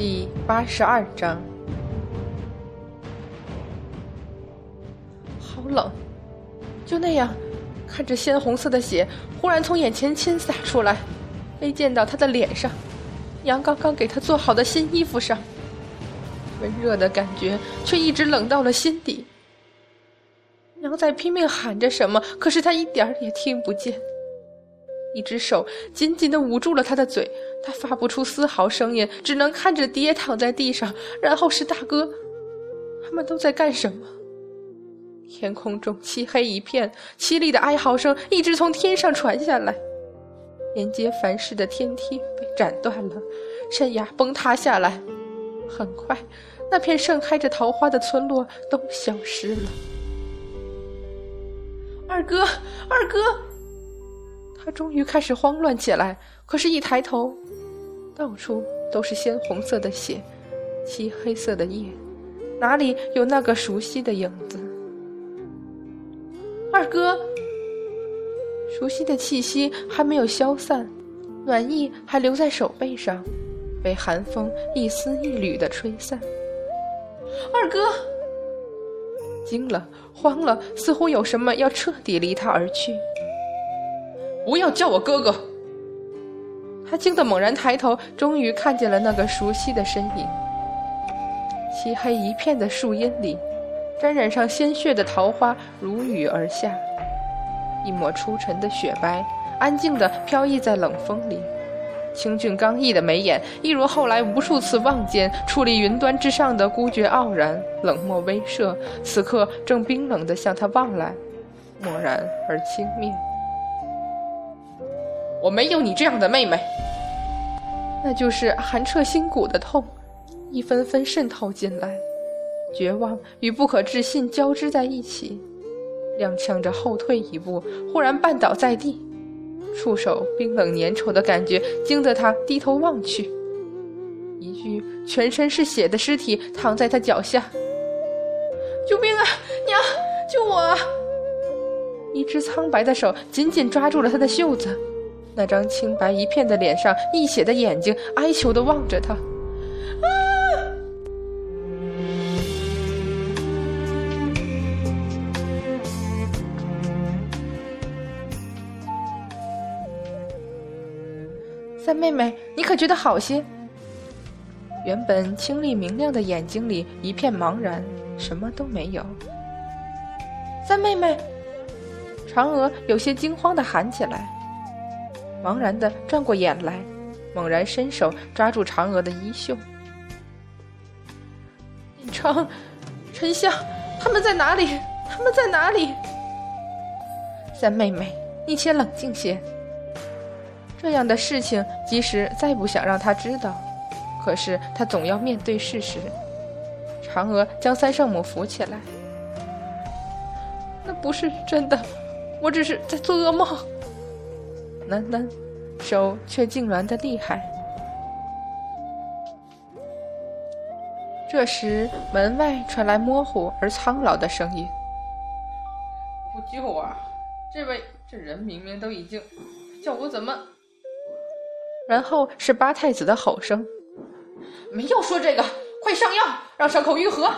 第八十二章。好冷，就那样，看着鲜红色的血忽然从眼前倾洒出来，飞溅到他的脸上，娘刚刚给他做好的新衣服上。温热的感觉却一直冷到了心底。娘在拼命喊着什么，可是他一点儿也听不见。一只手紧紧的捂住了他的嘴，他发不出丝毫声音，只能看着爹躺在地上，然后是大哥。他们都在干什么？天空中漆黑一片，凄厉的哀嚎声一直从天上传下来。连接凡世的天梯被斩断了，山崖崩塌下来。很快，那片盛开着桃花的村落都消失了。二哥，二哥！他终于开始慌乱起来。可是，一抬头，到处都是鲜红色的血，漆黑色的夜，哪里有那个熟悉的影子？二哥，熟悉的气息还没有消散，暖意还留在手背上，被寒风一丝一缕的吹散。二哥。惊了，慌了，似乎有什么要彻底离他而去。不要叫我哥哥！他惊得猛然抬头，终于看见了那个熟悉的身影。漆黑一片的树荫里，沾染上鲜血的桃花如雨而下，一抹初晨的雪白，安静地飘逸在冷风里。清俊刚毅的眉眼，一如后来无数次望见矗立云端之上的孤绝傲然、冷漠威慑，此刻正冰冷地向他望来，漠然而轻蔑。我没有你这样的妹妹，那就是寒彻心骨的痛，一分分渗透进来，绝望与不可置信交织在一起，踉跄着后退一步，忽然绊倒在地。触手冰冷粘稠的感觉惊得他低头望去，一具全身是血的尸体躺在他脚下。救命啊，娘，救我！一只苍白的手紧紧抓住了他的袖子，那张清白一片的脸上，溢血的眼睛哀求的望着他。三妹妹，你可觉得好些？原本清丽明亮的眼睛里一片茫然，什么都没有。三妹妹，嫦娥有些惊慌的喊起来，茫然的转过眼来，猛然伸手抓住嫦娥的衣袖。尹昌、沉香，他们在哪里？他们在哪里？三妹妹，你且冷静些。这样的事情，即使再不想让他知道，可是他总要面对事实。嫦娥将三圣母扶起来，那不是真的，我只是在做噩梦。喃喃，手却痉挛的厉害。这时，门外传来模糊而苍老的声音：“不救啊！这位，这人明明都已经……叫我怎么？”然后是八太子的吼声：“没有说这个，快上药，让伤口愈合。”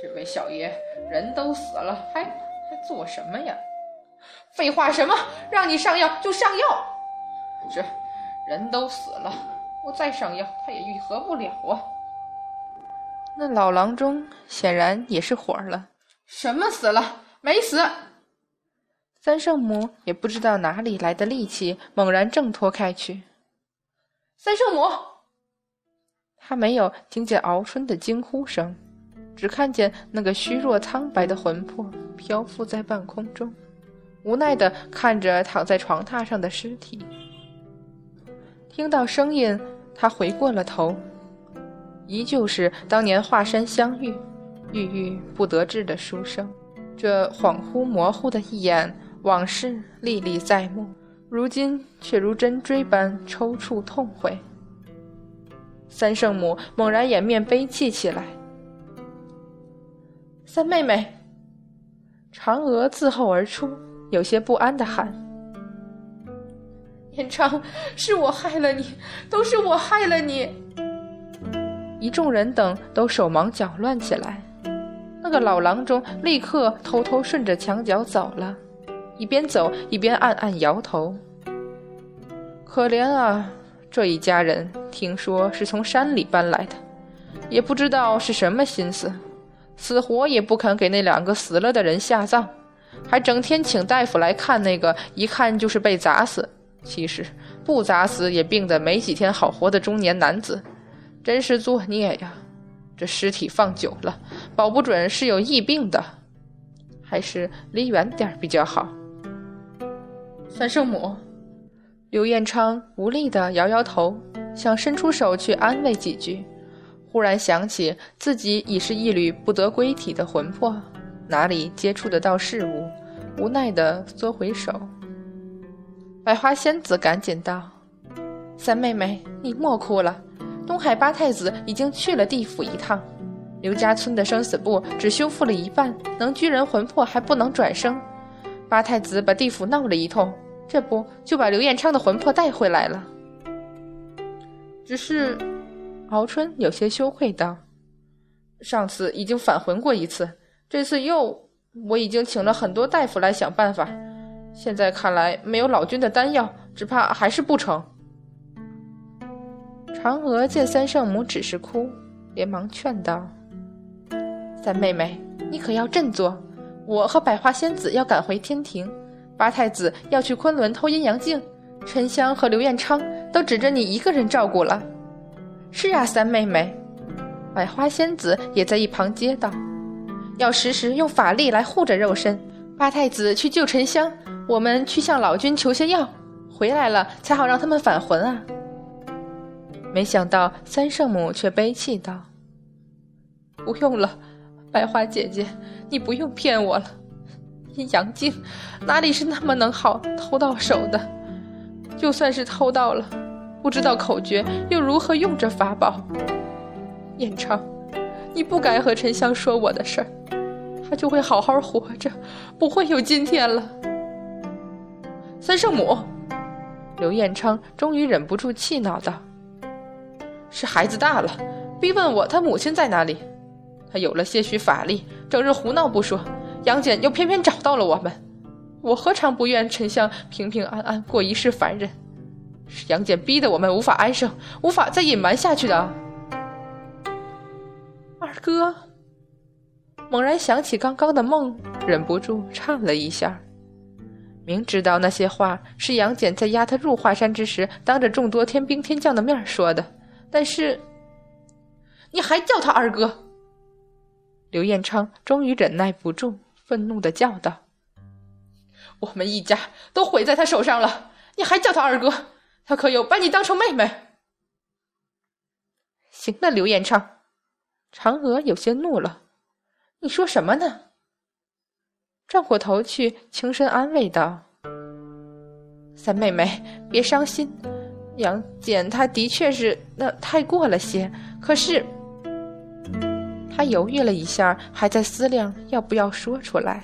这位小爷，人都死了，还还做什么呀？废话什么？让你上药就上药。这人都死了，我再上药，他也愈合不了啊。那老郎中显然也是火了。什么死了？没死。三圣母也不知道哪里来的力气，猛然挣脱开去。三圣母，他没有听见敖春的惊呼声，只看见那个虚弱苍白的魂魄漂浮在半空中，无奈的看着躺在床榻上的尸体。听到声音，他回过了头，依旧是当年华山相遇，郁郁不得志的书生。这恍惚模糊的一眼。往事历历在目，如今却如针锥般抽搐痛悔。三圣母猛然掩面悲泣起来。三妹妹，嫦娥自后而出，有些不安的喊：“延昌，是我害了你，都是我害了你。”一众人等都手忙脚乱起来。那个老郎中立刻偷偷顺着墙角走了，一边走一边暗暗摇头。可怜啊，这一家人听说是从山里搬来的，也不知道是什么心思，死活也不肯给那两个死了的人下葬，还整天请大夫来看那个一看就是被砸死，其实不砸死也病得没几天好活的中年男子，真是作孽呀！这尸体放久了，保不准是有疫病的，还是离远点比较好。三圣母，刘彦昌无力地摇摇头，想伸出手去安慰几句，忽然想起自己已是一缕不得归体的魂魄，哪里接触得到事物，无奈地缩回手。百花仙子赶紧道：“三妹妹，你莫哭了。”东海八太子已经去了地府一趟，刘家村的生死簿只修复了一半，能拘人魂魄还不能转生。八太子把地府闹了一通，这不就把刘彦昌的魂魄带回来了？只是，敖春有些羞愧道：“上次已经返魂过一次，这次又……我已经请了很多大夫来想办法，现在看来没有老君的丹药，只怕还是不成。”嫦娥见三圣母只是哭，连忙劝道：“三妹妹，你可要振作！我和百花仙子要赶回天庭，八太子要去昆仑偷阴阳镜，沉香和刘彦昌都指着你一个人照顾了。”“是啊，三妹妹。”百花仙子也在一旁接道：“要时时用法力来护着肉身。八太子去救沉香，我们去向老君求些药，回来了才好让他们返魂啊。”没想到三圣母却悲泣道：“不用了，百花姐姐，你不用骗我了。阴阳镜哪里是那么能好偷到手的？就算是偷到了，不知道口诀又如何用这法宝？彦昌，你不该和沉香说我的事儿，他就会好好活着，不会有今天了。”三圣母，刘彦昌终于忍不住气恼道。是孩子大了，逼问我他母亲在哪里。他有了些许法力，整日胡闹不说，杨戬又偏偏找到了我们。我何尝不愿沉香平平安安过一世凡人？是杨戬逼得我们无法安生，无法再隐瞒下去的。二哥猛然想起刚刚的梦，忍不住颤了一下。明知道那些话是杨戬在押他入华山之时，当着众多天兵天将的面说的。但是，你还叫他二哥？刘彦昌终于忍耐不住，愤怒的叫道：“我们一家都毁在他手上了，你还叫他二哥？他可有把你当成妹妹？”行了，刘彦昌，嫦娥有些怒了：“你说什么呢？”转过头去，轻声安慰道：“三妹妹，别伤心。”杨戬他的确是那太过了些，可是他犹豫了一下，还在思量要不要说出来。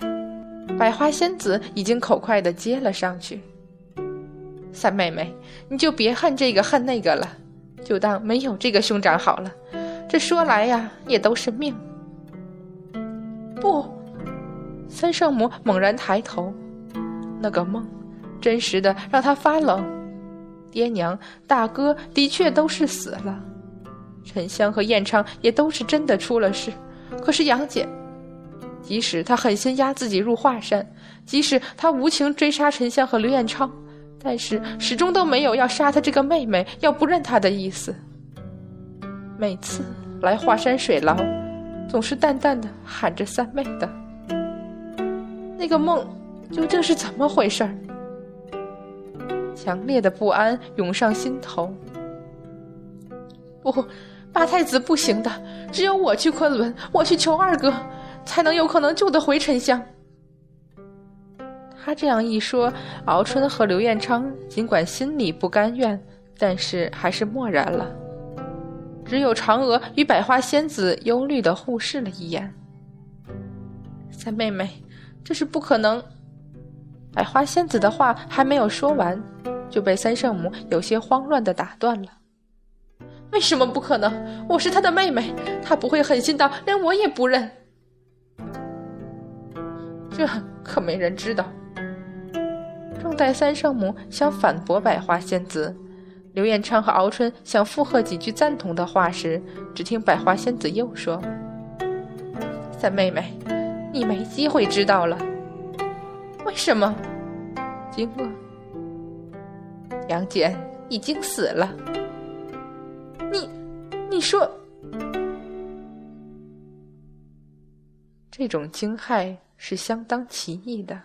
百花仙子已经口快的接了上去：“三妹妹，你就别恨这个恨那个了，就当没有这个兄长好了。这说来呀，也都是命。”不，三圣母猛然抬头，那个梦，真实的让他发冷。爹娘、大哥的确都是死了，沉香和燕昌也都是真的出了事。可是杨戬，即使他狠心押自己入华山，即使他无情追杀沉香和刘彦昌，但是始终都没有要杀他这个妹妹、要不认他的意思。每次来华山水牢，总是淡淡的喊着三妹的。那个梦究竟是怎么回事儿？强烈的不安涌上心头。不，八太子不行的，只有我去昆仑，我去求二哥，才能有可能救得回沉香。他这样一说，敖春和刘彦昌尽管心里不甘愿，但是还是默然了。只有嫦娥与百花仙子忧虑的互视了一眼。三妹妹，这是不可能。百花仙子的话还没有说完。就被三圣母有些慌乱的打断了。为什么不可能？我是他的妹妹，他不会狠心到连我也不认。这可没人知道。正待三圣母想反驳百花仙子，刘彦昌和敖春想附和几句赞同的话时，只听百花仙子又说：“三妹妹，你没机会知道了。为什么？惊愕。杨戬已经死了。你，你说，这种惊骇是相当奇异的。”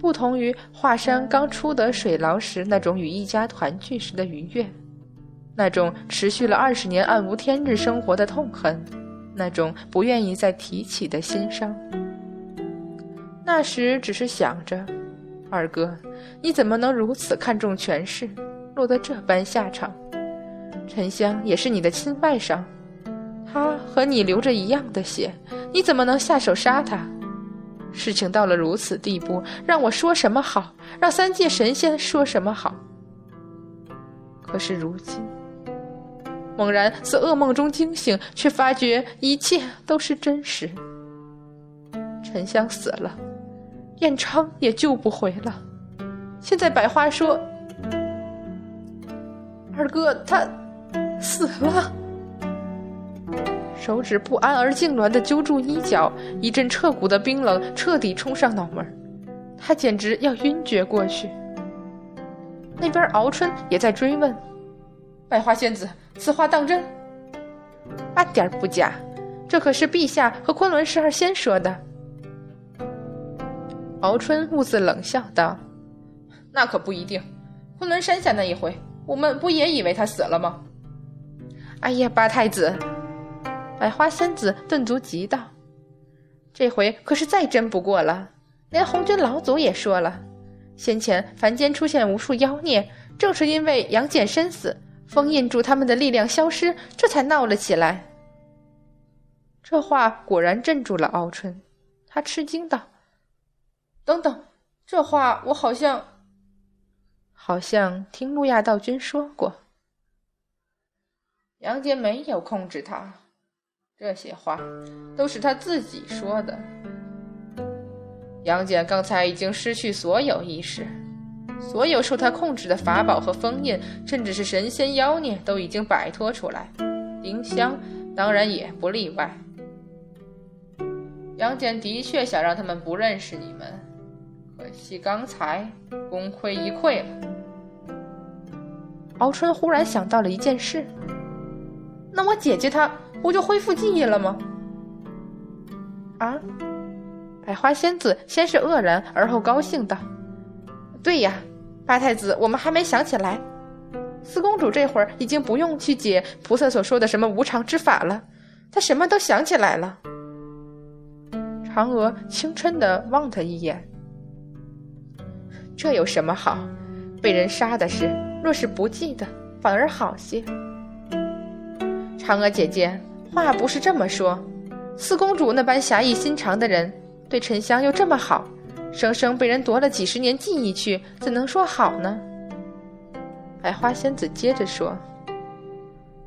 不同于华山刚出得水牢时那种与一家团聚时的愉悦，那种持续了二十年暗无天日生活的痛恨，那种不愿意再提起的心伤。那时只是想着，二哥，你怎么能如此看重权势，落得这般下场？沉香也是你的亲外甥，他和你流着一样的血，你怎么能下手杀他？事情到了如此地步，让我说什么好？让三界神仙说什么好？可是如今，猛然自噩梦中惊醒，却发觉一切都是真实。沉香死了，彦昌也救不回了。现在百花说，二哥他死了。手指不安而痉挛地揪住衣角，一阵彻骨的冰冷彻底冲上脑门，他简直要晕厥过去。那边敖春也在追问：“百花仙子，此话当真？”“半点不假，这可是陛下和昆仑十二仙说的。”敖春兀自冷笑道：“那可不一定，昆仑山下那一回，我们不也以为他死了吗？”“哎呀，八太子！”百花仙子顿足急道：“这回可是再真不过了。连红军老祖也说了，先前凡间出现无数妖孽，正是因为杨戬身死，封印住他们的力量消失，这才闹了起来。”这话果然镇住了敖春，他吃惊道：“等等，这话我好像……好像听路亚道君说过，杨戬没有控制他。”这些话都是他自己说的。杨戬刚才已经失去所有意识，所有受他控制的法宝和封印，甚至是神仙妖孽都已经摆脱出来，丁香当然也不例外。杨戬的确想让他们不认识你们，可惜刚才功亏一篑了。敖春忽然想到了一件事：那我姐姐她。不就恢复记忆了吗？啊！百花仙子先是愕然，而后高兴道：“对呀，八太子，我们还没想起来，四公主这会儿已经不用去解菩萨所说的什么无常之法了，她什么都想起来了。”嫦娥轻嗔的望他一眼：“这有什么好？被人杀的事，若是不记得，反而好些。”嫦娥姐姐。话不是这么说，四公主那般侠义心肠的人，对沉香又这么好，生生被人夺了几十年记忆去，怎能说好呢？百花仙子接着说：“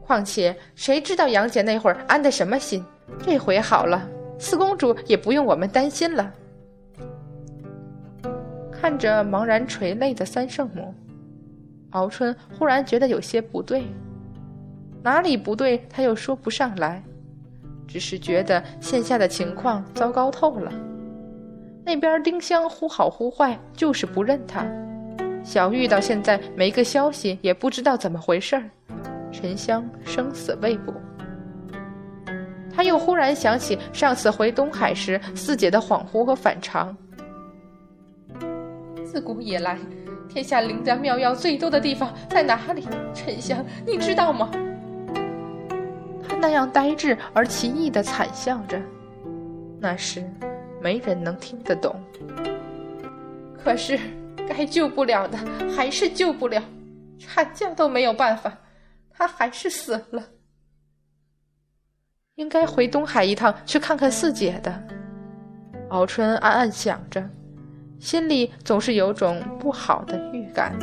况且谁知道杨戬那会儿安的什么心？这回好了，四公主也不用我们担心了。”看着茫然垂泪的三圣母，敖春忽然觉得有些不对。哪里不对，他又说不上来，只是觉得现下的情况糟糕透了。那边丁香忽好忽坏，就是不认他。小玉到现在没个消息，也不知道怎么回事儿。沉香生死未卜。他又忽然想起上次回东海时四姐的恍惚和反常。自古以来，天下灵丹妙药最多的地方在哪里？沉香，你知道吗？那样呆滞而奇异的惨笑着，那时没人能听得懂。可是该救不了的还是救不了，阐教都没有办法，他还是死了。应该回东海一趟去看看四姐的。敖春暗暗想着，心里总是有种不好的预感。